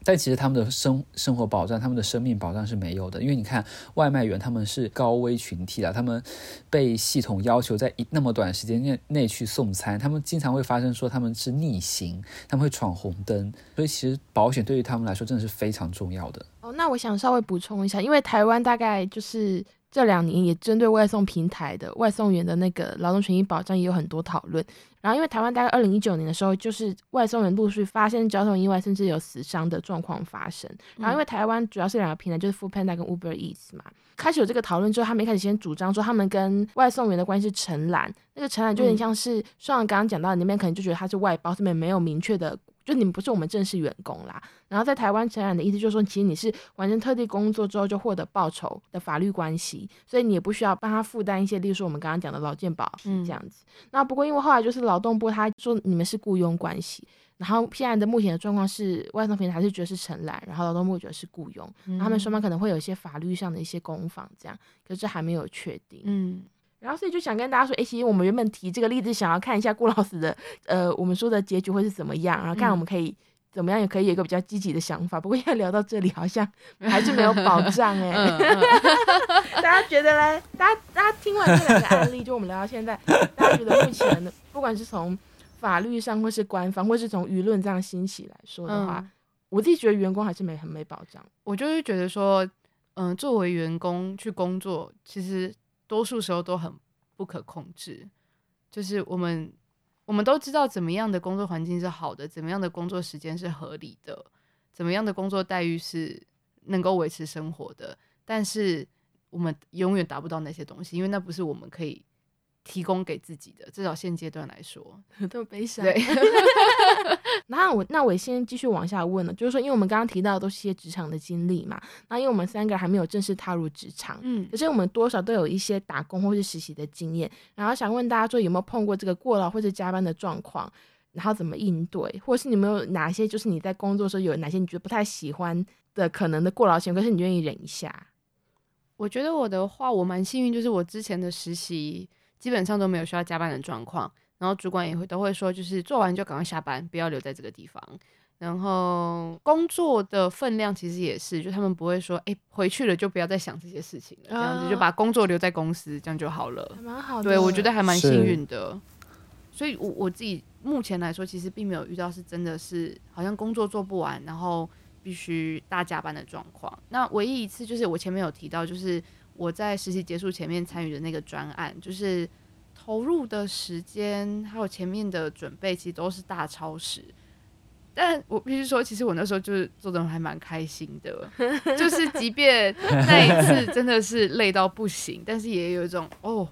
但其实他们的生生活保障、他们的生命保障是没有的，因为你看外卖员他们是高危群体啊，他们被系统要求在一那么短时间内内去送餐，他们经常会发生说他们是逆行，他们会闯红灯，所以其实保险对于他们来说真的是非常重要的。哦，那我想稍微补充一下，因为台湾大概就是。这两年也针对外送平台的外送员的那个劳动权益保障也有很多讨论。然后，因为台湾大概二零一九年的时候，就是外送员陆续发生交通意外，甚至有死伤的状况发生。然后，因为台湾主要是两个平台，就是 Foodpanda 跟 Uber Eats 嘛。开始有这个讨论之后，他们一开始先主张说，他们跟外送员的关系是承揽，那个承揽就有点像是，像刚刚讲到你那边可能就觉得他是外包，这边没有明确的。就你们不是我们正式员工啦，然后在台湾承揽的意思就是说，其实你是完成特地工作之后就获得报酬的法律关系，所以你也不需要帮他负担一些，例如说我们刚刚讲的劳健保这样子。嗯、那不过因为后来就是劳动部他说你们是雇佣关系，然后现在的目前的状况是外送平台还是觉得是承揽，然后劳动部觉得是雇佣，嗯、他们双方可能会有一些法律上的一些攻防这样，可是还没有确定。嗯。然后，所以就想跟大家说，哎，其实我们原本提这个例子，想要看一下顾老师的，呃，我们说的结局会是怎么样，然后看我们可以怎么样，也可以有一个比较积极的想法。不过，现在聊到这里，好像 还是没有保障 哎。大家觉得嘞？大家大家听完这两个案例，就我们聊到现在，大家觉得目前不管是从法律上，或是官方，或是从舆论这样兴起来说的话，嗯、我自己觉得员工还是没很没保障。我就是觉得说，嗯、呃，作为员工去工作，其实。多数时候都很不可控制，就是我们我们都知道怎么样的工作环境是好的，怎么样的工作时间是合理的，怎么样的工作待遇是能够维持生活的，但是我们永远达不到那些东西，因为那不是我们可以。提供给自己的，至少现阶段来说，都悲伤。对，我那我先继续往下问了，就是说，因为我们刚刚提到的都是一些职场的经历嘛，那因为我们三个还没有正式踏入职场，嗯，可是我们多少都有一些打工或是实习的经验，然后想问大家说，有没有碰过这个过劳或者加班的状况，然后怎么应对，或者是你们有哪些就是你在工作的时候有哪些你觉得不太喜欢的可能的过劳行为，可是你愿意忍一下？我觉得我的话，我蛮幸运，就是我之前的实习。基本上都没有需要加班的状况，然后主管也会都会说，就是做完就赶快下班，不要留在这个地方。然后工作的分量其实也是，就他们不会说，哎，回去了就不要再想这些事情了，这样子就把工作留在公司，这样就好了。蛮好的，对，我觉得还蛮幸运的。所以我，我我自己目前来说，其实并没有遇到是真的是好像工作做不完，然后必须大加班的状况。那唯一一次就是我前面有提到，就是。我在实习结束前面参与的那个专案，就是投入的时间还有前面的准备，其实都是大超时。但我必须说，其实我那时候就是做的还蛮开心的，就是即便 那一次真的是累到不行，但是也有一种哦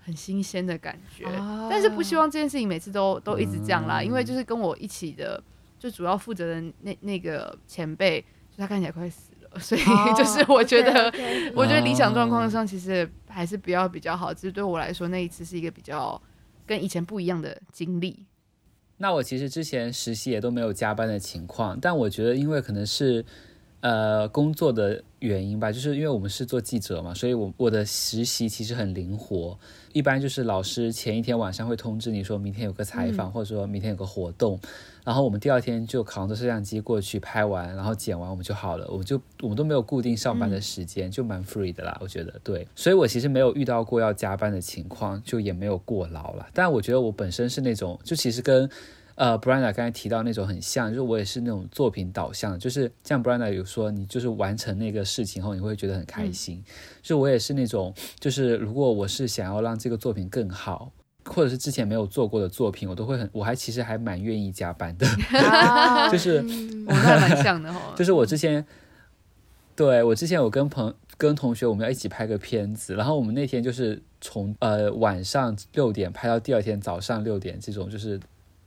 很新鲜的感觉。但是不希望这件事情每次都都一直这样啦，因为就是跟我一起的，就主要负责的那那个前辈，就他看起来快死。所以 就是我觉得，我觉得理想状况上其实还是比较比较好。其实对我来说，那一次是一个比较跟以前不一样的经历。那我其实之前实习也都没有加班的情况，但我觉得因为可能是呃工作的原因吧，就是因为我们是做记者嘛，所以我我的实习其实很灵活。一般就是老师前一天晚上会通知你说明天有个采访，嗯、或者说明天有个活动。然后我们第二天就扛着摄像机过去拍完，然后剪完我们就好了。我们就我们都没有固定上班的时间，嗯、就蛮 free 的啦。我觉得对，所以我其实没有遇到过要加班的情况，就也没有过劳了。但我觉得我本身是那种，就其实跟呃 Brianna 刚才提到那种很像，就是我也是那种作品导向，就是像 Brianna 有说，你就是完成那个事情后，你会觉得很开心。就、嗯、我也是那种，就是如果我是想要让这个作品更好。或者是之前没有做过的作品，我都会很，我还其实还蛮愿意加班的，就是我们还蛮像的哈。就是我之前，对我之前我跟朋跟同学我们要一起拍个片子，然后我们那天就是从呃晚上六点拍到第二天早上六点，这种就是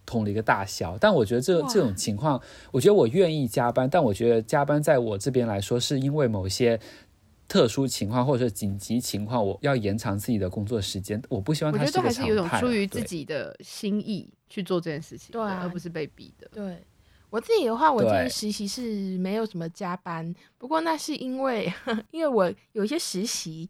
通了一个大小。但我觉得这这种情况，我觉得我愿意加班，但我觉得加班在我这边来说，是因为某些。特殊情况或者是紧急情况，我要延长自己的工作时间，我不希望他是个常态。我觉得还是有种出于自己的心意去做这件事情，对，而不是被逼的。对，我自己的话，我今天实习是没有什么加班，不过那是因为，因为我有一些实习。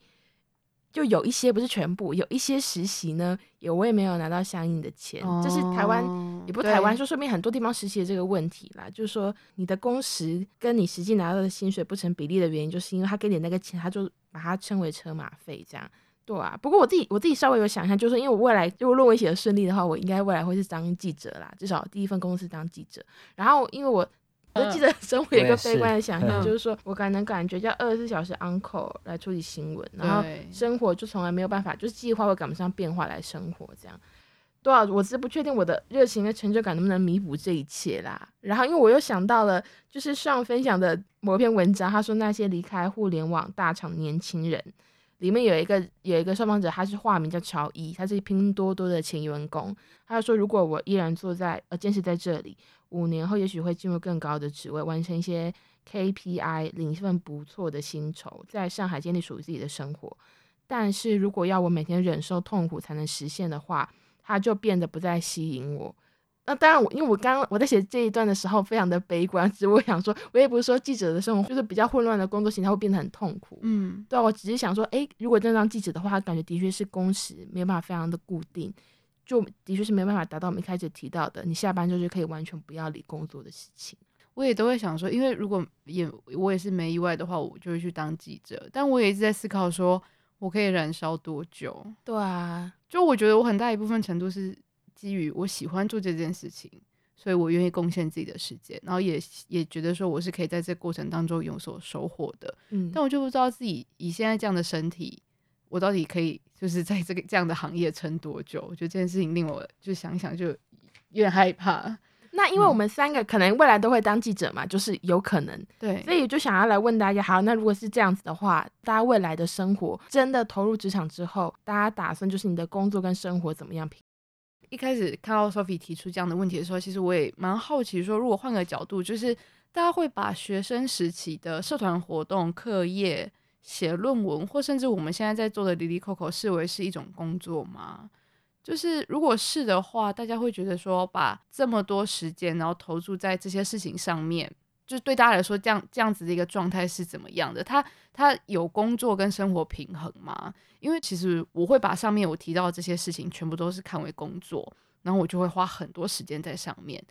就有一些不是全部，有一些实习呢，有我也没有拿到相应的钱，这、哦、是台湾也不台湾，就说说明很多地方实习的这个问题啦。就是说你的工时跟你实际拿到的薪水不成比例的原因，就是因为他给你那个钱，他就把它称为车马费这样。对啊，不过我自己我自己稍微有想一下，就是因为我未来如果论文写的顺利的话，我应该未来会是当记者啦，至少第一份工作是当记者。然后因为我。我记得生活有一个悲观的想象，嗯、就是说我可能感觉叫二十四小时 uncle 来处理新闻，然后生活就从来没有办法，就是计划会赶不上变化来生活这样。多少我是不确定我的热情跟成就感能不能弥补这一切啦。然后因为我又想到了，就是上分享的某篇文章，他说那些离开互联网大厂年轻人。里面有一个有一个受访者，他是化名叫乔伊，他是拼多多的前员工。他就说，如果我依然坐在呃坚持在这里，五年后也许会进入更高的职位，完成一些 KPI，领一份不错的薪酬，在上海建立属于自己的生活。但是如果要我每天忍受痛苦才能实现的话，它就变得不再吸引我。那当然，我因为我刚刚我在写这一段的时候非常的悲观，只是我想说，我也不是说记者的生活就是比较混乱的工作形态会变得很痛苦，嗯，对啊，我只是想说，诶、欸，如果真的当记者的话，他感觉的确是工时没有办法非常的固定，就的确是没办法达到我们一开始提到的，你下班就是可以完全不要理工作的事情。我也都会想说，因为如果也我也是没意外的话，我就会去当记者，但我也一直在思考说，我可以燃烧多久？对啊，就我觉得我很大一部分程度是。基于我喜欢做这件事情，所以我愿意贡献自己的时间，然后也也觉得说我是可以在这过程当中有所收获的。嗯，但我就不知道自己以现在这样的身体，我到底可以就是在这个这样的行业撑多久？我觉得这件事情令我就想想就有点害怕。那因为我们三个可能未来都会当记者嘛，就是有可能对，所以就想要来问大家，好，那如果是这样子的话，大家未来的生活真的投入职场之后，大家打算就是你的工作跟生活怎么样平？一开始看到 Sophie 提出这样的问题的时候，其实我也蛮好奇，说如果换个角度，就是大家会把学生时期的社团活动、课业、写论文，或甚至我们现在在做的 Lily Coco 视为是一种工作吗？就是如果是的话，大家会觉得说，把这么多时间然后投注在这些事情上面。就对大家来说，这样这样子的一个状态是怎么样的？他他有工作跟生活平衡吗？因为其实我会把上面我提到的这些事情全部都是看为工作，然后我就会花很多时间在上面。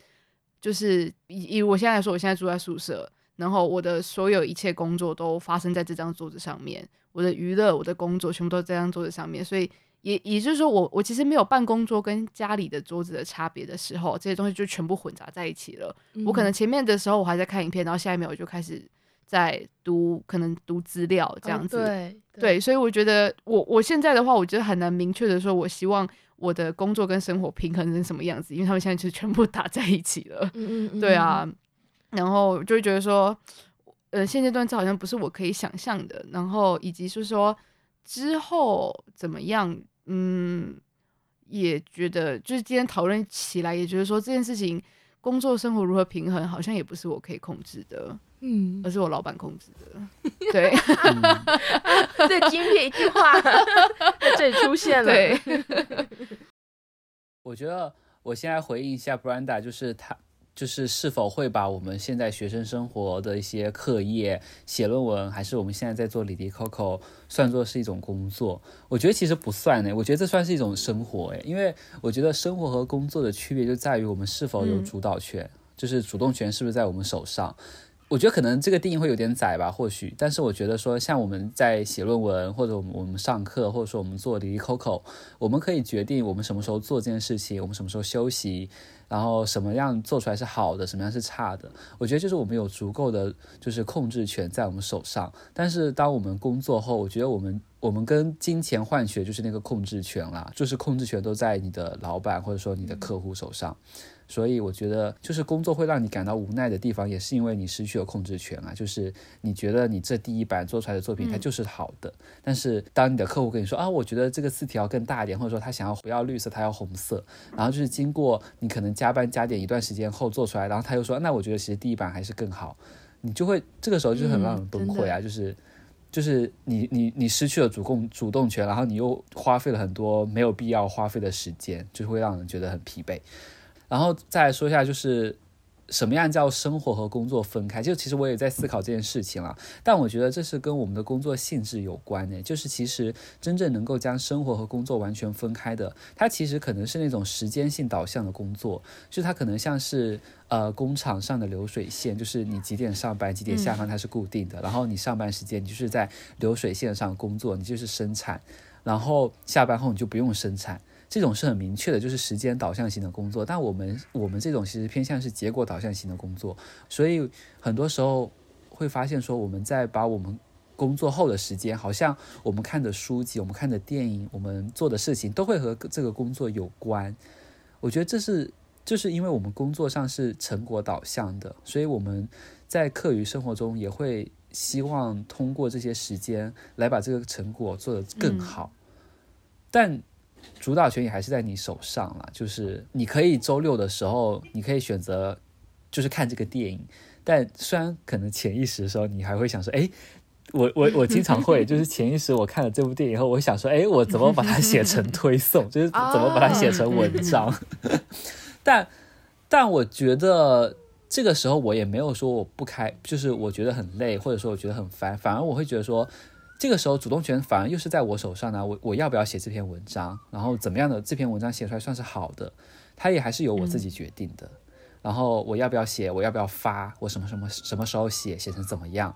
就是以以我现在来说，我现在住在宿舍，然后我的所有一切工作都发生在这张桌子上面，我的娱乐、我的工作全部都在这张桌子上面，所以。也也就是说我，我我其实没有办公桌跟家里的桌子的差别的时候，这些东西就全部混杂在一起了。嗯、我可能前面的时候我还在看影片，然后下一秒我就开始在读，可能读资料这样子。哦、对所以我觉得我我现在的话，我觉得很难明确的说，我希望我的工作跟生活平衡成什么样子，因为他们现在就全部打在一起了。嗯嗯嗯，对啊，然后就会觉得说，呃，现阶段这好像不是我可以想象的，然后以及是说之后怎么样。嗯，也觉得就是今天讨论起来，也觉得说这件事情工作生活如何平衡，好像也不是我可以控制的，嗯，而是我老板控制的。对，最经典一句话在这里出现了。对，我觉得我先来回应一下 Brenda，就是他。就是是否会把我们现在学生生活的一些课业、写论文，还是我们现在在做 Lily Coco，算作是一种工作？我觉得其实不算呢，我觉得这算是一种生活诶，因为我觉得生活和工作的区别就在于我们是否有主导权，嗯、就是主动权是不是在我们手上。我觉得可能这个定义会有点窄吧，或许，但是我觉得说，像我们在写论文，或者我们上课，或者说我们做 Lily Coco，我们可以决定我们什么时候做这件事情，我们什么时候休息，然后什么样做出来是好的，什么样是差的。我觉得就是我们有足够的就是控制权在我们手上。但是当我们工作后，我觉得我们我们跟金钱换取就是那个控制权啦，就是控制权都在你的老板或者说你的客户手上。所以我觉得，就是工作会让你感到无奈的地方，也是因为你失去了控制权啊。就是你觉得你这第一版做出来的作品它就是好的，嗯、但是当你的客户跟你说啊，我觉得这个字体要更大一点，或者说他想要不要绿色，他要红色，然后就是经过你可能加班加点一段时间后做出来，然后他又说，那我觉得其实第一版还是更好，你就会这个时候就很让人崩溃啊，嗯、就是就是你你你失去了主控主动权，然后你又花费了很多没有必要花费的时间，就会让人觉得很疲惫。然后再来说一下，就是什么样叫生活和工作分开？就其实我也在思考这件事情了，但我觉得这是跟我们的工作性质有关的。就是其实真正能够将生活和工作完全分开的，它其实可能是那种时间性导向的工作，就它可能像是呃工厂上的流水线，就是你几点上班几点下班它是固定的，嗯、然后你上班时间你就是在流水线上工作，你就是生产，然后下班后你就不用生产。这种是很明确的，就是时间导向型的工作。但我们我们这种其实偏向是结果导向型的工作，所以很多时候会发现说，我们在把我们工作后的时间，好像我们看的书籍、我们看的电影、我们做的事情，都会和这个工作有关。我觉得这是就是因为我们工作上是成果导向的，所以我们在课余生活中也会希望通过这些时间来把这个成果做得更好。嗯、但主导权也还是在你手上了，就是你可以周六的时候，你可以选择就是看这个电影。但虽然可能潜意识的时候，你还会想说，哎，我我我经常会就是潜意识，我看了这部电影以后，我想说，哎，我怎么把它写成推送，就是怎么把它写成文章。但但我觉得这个时候我也没有说我不开，就是我觉得很累，或者说我觉得很烦，反而我会觉得说。这个时候主动权反而又是在我手上呢，我我要不要写这篇文章，然后怎么样的这篇文章写出来算是好的，它也还是由我自己决定的。然后我要不要写，我要不要发，我什么什么什么时候写，写成怎么样，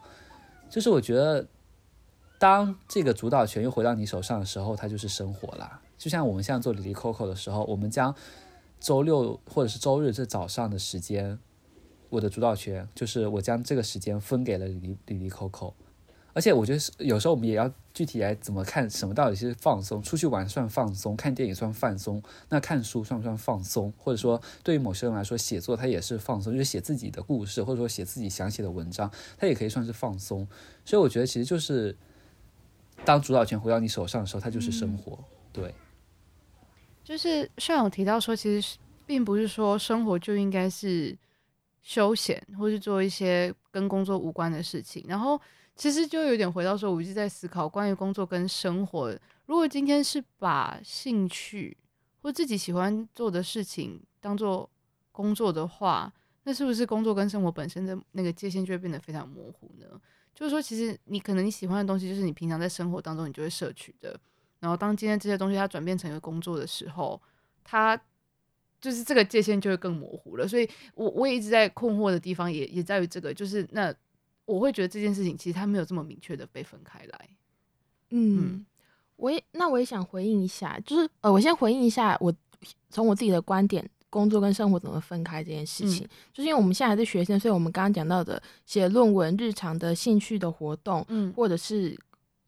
就是我觉得，当这个主导权又回到你手上的时候，它就是生活啦。就像我们现在做哩哩扣扣的时候，我们将周六或者是周日这早上的时间，我的主导权就是我将这个时间分给了哩哩哩哩扣扣。而且我觉得是有时候我们也要具体来怎么看什么到底是放松，出去玩算放松，看电影算放松，那看书算不算放松？或者说对于某些人来说，写作它也是放松，就是写自己的故事，或者说写自己想写的文章，它也可以算是放松。所以我觉得其实就是当主导权回到你手上的时候，它就是生活。嗯、对，就是像有提到说，其实并不是说生活就应该是休闲，或是做一些跟工作无关的事情，然后。其实就有点回到说，我一直在思考关于工作跟生活。如果今天是把兴趣或自己喜欢做的事情当做工作的话，那是不是工作跟生活本身的那个界限就会变得非常模糊呢？就是说，其实你可能你喜欢的东西，就是你平常在生活当中你就会摄取的。然后当今天这些东西它转变成一个工作的时候，它就是这个界限就会更模糊了。所以我我也一直在困惑的地方也也在于这个，就是那。我会觉得这件事情其实它没有这么明确的被分开来。嗯，嗯我也那我也想回应一下，就是呃，我先回应一下，我从我自己的观点，工作跟生活怎么分开这件事情，嗯、就是因为我们现在还是学生，所以我们刚刚讲到的写论文、日常的兴趣的活动，嗯，或者是。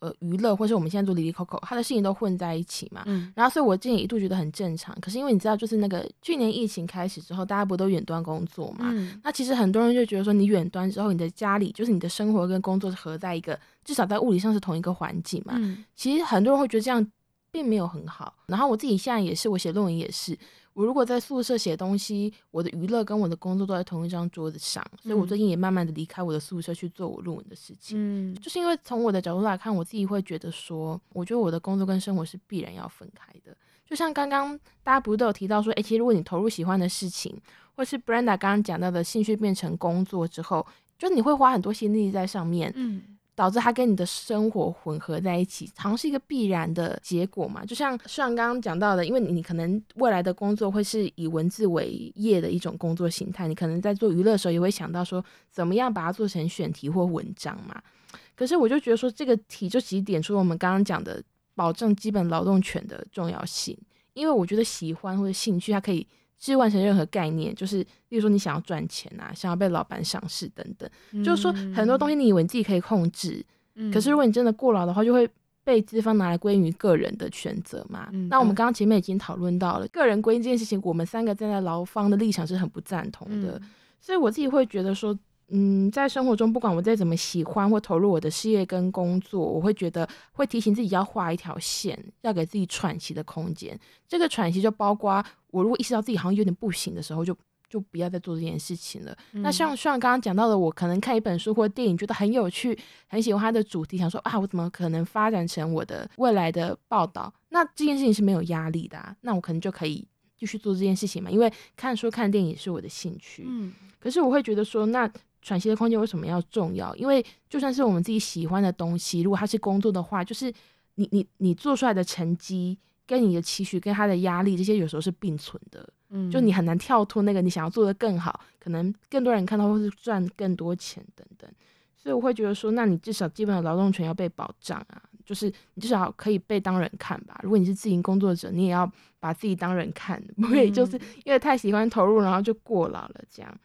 呃，娱乐或是我们现在做哩哩扣扣，他的事情都混在一起嘛。嗯。然后，所以我之前一度觉得很正常。可是因为你知道，就是那个去年疫情开始之后，大家不都远端工作嘛？嗯。那其实很多人就觉得说，你远端之后，你的家里就是你的生活跟工作是合在一个，至少在物理上是同一个环境嘛。嗯。其实很多人会觉得这样并没有很好。然后我自己现在也是，我写论文也是。我如果在宿舍写东西，我的娱乐跟我的工作都在同一张桌子上，所以我最近也慢慢的离开我的宿舍去做我论文的事情。嗯，就是因为从我的角度来看，我自己会觉得说，我觉得我的工作跟生活是必然要分开的。就像刚刚大家不是都有提到说，诶，其实如果你投入喜欢的事情，或是 Brenda 刚刚讲到的兴趣变成工作之后，就是你会花很多心力在上面。嗯。导致它跟你的生活混合在一起，好像是一个必然的结果嘛。就像像刚刚讲到的，因为你你可能未来的工作会是以文字为业的一种工作形态，你可能在做娱乐的时候也会想到说，怎么样把它做成选题或文章嘛。可是我就觉得说，这个题就其实点出了我们刚刚讲的保证基本劳动权的重要性，因为我觉得喜欢或者兴趣，它可以。置换成任何概念，就是，例如说你想要赚钱啊，想要被老板赏识等等，嗯、就是说很多东西你以为你自己可以控制，嗯、可是如果你真的过劳的话，就会被资方拿来归于个人的选择嘛。嗯、那我们刚刚前面已经讨论到了，嗯、个人归因这件事情，我们三个站在劳方的立场是很不赞同的，嗯、所以我自己会觉得说。嗯，在生活中，不管我再怎么喜欢或投入我的事业跟工作，我会觉得会提醒自己要画一条线，要给自己喘息的空间。这个喘息就包括我如果意识到自己好像有点不行的时候，就就不要再做这件事情了。嗯、那像像刚刚讲到的，我可能看一本书或电影觉得很有趣，很喜欢它的主题，想说啊，我怎么可能发展成我的未来的报道？那这件事情是没有压力的啊，那我可能就可以继续做这件事情嘛，因为看书看电影是我的兴趣。嗯，可是我会觉得说那。喘息的空间为什么要重要？因为就算是我们自己喜欢的东西，如果它是工作的话，就是你你你做出来的成绩，跟你的期许，跟他的压力，这些有时候是并存的。嗯，就你很难跳脱那个你想要做的更好，可能更多人看到或是赚更多钱等等。所以我会觉得说，那你至少基本的劳动权要被保障啊。就是你至少可以被当人看吧。如果你是自营工作者，你也要把自己当人看，不可以就是因为太喜欢投入，然后就过劳了这样。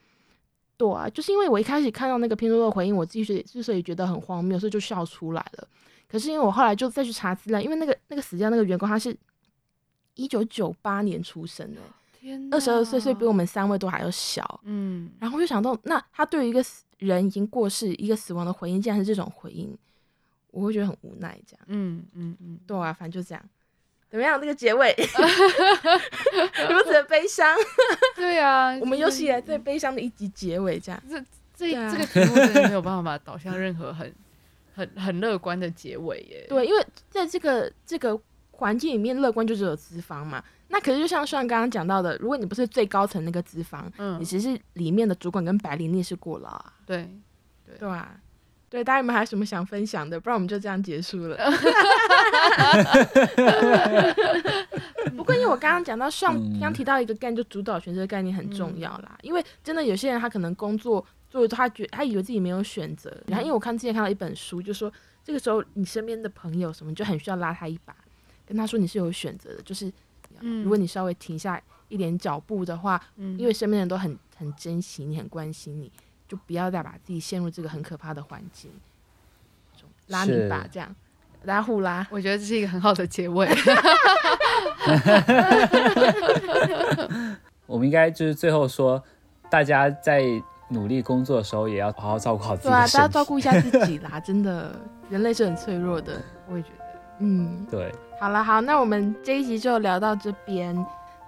对啊，就是因为我一开始看到那个拼多多的回应，我自己是之所以觉得很荒谬，所以就笑出来了。可是因为我后来就再去查资料，因为那个那个死掉那个员工他是一九九八年出生的。二十二岁，所以比我们三位都还要小。嗯，然后我就想到，那他对于一个人已经过世、一个死亡的回应，竟然是这种回应，我会觉得很无奈。这样，嗯嗯嗯，对啊，反正就这样。怎么样？这个结尾 如此的悲伤。对啊，我们有史以来最悲伤的一集结尾，这样。这这、啊、这个题目真的没有办法导向任何很很很乐观的结尾耶。对，因为在这个这个环境里面，乐观就只有资方嘛。那可是就像像刚刚讲到的，如果你不是最高层那个资方，嗯，你其实里面的主管跟白领，你也是过劳啊。对，对，对啊，对，大家有没有还有什么想分享的？不然我们就这样结束了。不过因为我刚刚讲到上，刚刚提到一个概念，就主导权这个概念很重要啦。嗯、因为真的有些人他可能工作做他觉他以为自己没有选择，然后因为我看之前看到一本书，就说这个时候你身边的朋友什么就很需要拉他一把，跟他说你是有选择的，就是。嗯，如果你稍微停下一点脚步的话，嗯，因为身边人都很很珍惜你，很关心你，就不要再把自己陷入这个很可怕的环境，拉你吧，这样拉互拉，我觉得这是一个很好的结尾。我们应该就是最后说，大家在努力工作的时候，也要好好照顾好自己。对啊，大家照顾一下自己 啦，真的，人类是很脆弱的，我也觉得。嗯，对，好了，好，那我们这一集就聊到这边。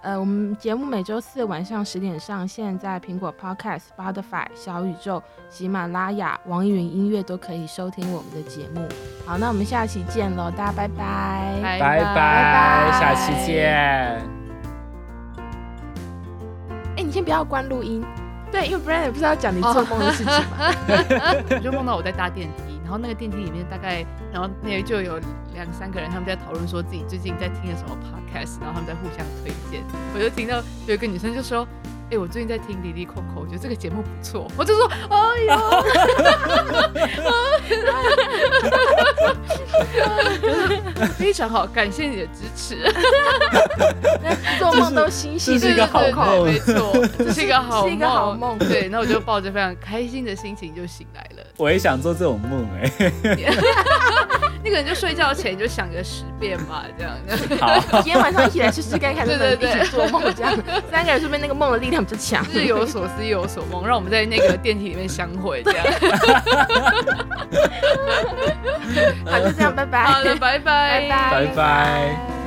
呃，我们节目每周四晚上十点上线，在苹果 Podcast、Spotify、小宇宙、喜马拉雅、网易云音乐都可以收听我们的节目。好，那我们下期见喽，大家拜拜，拜拜，拜拜，下期见。哎，你先不要关录音，对，因为不然也不知道讲你做梦的事情嘛。我就梦到我在搭电梯。然后那个电梯里面大概，然后那就有两三个人，他们在讨论说自己最近在听的什么 podcast，然后他们在互相推荐。我就听到有一个女生就说：“哎，我最近在听《哩哩扣扣》，我觉得这个节目不错。”我就说：“哎呦，非常好，感谢你的支持。”做梦都心细，这是一个好梦，没错，这是一个好 是一个好梦。对，那我就抱着非常开心的心情就醒来了。我也想做这种梦哎、欸，那个人就睡觉前就想个十遍吧，这样。好，今天晚上一起来试试看看，能不能一起做梦这样。三个人是不是那个梦的力量比较强，日有所思，夜有所梦，让我们在那个电梯里面相会这样。好，就这样，拜拜。好的，拜拜，拜拜，拜拜。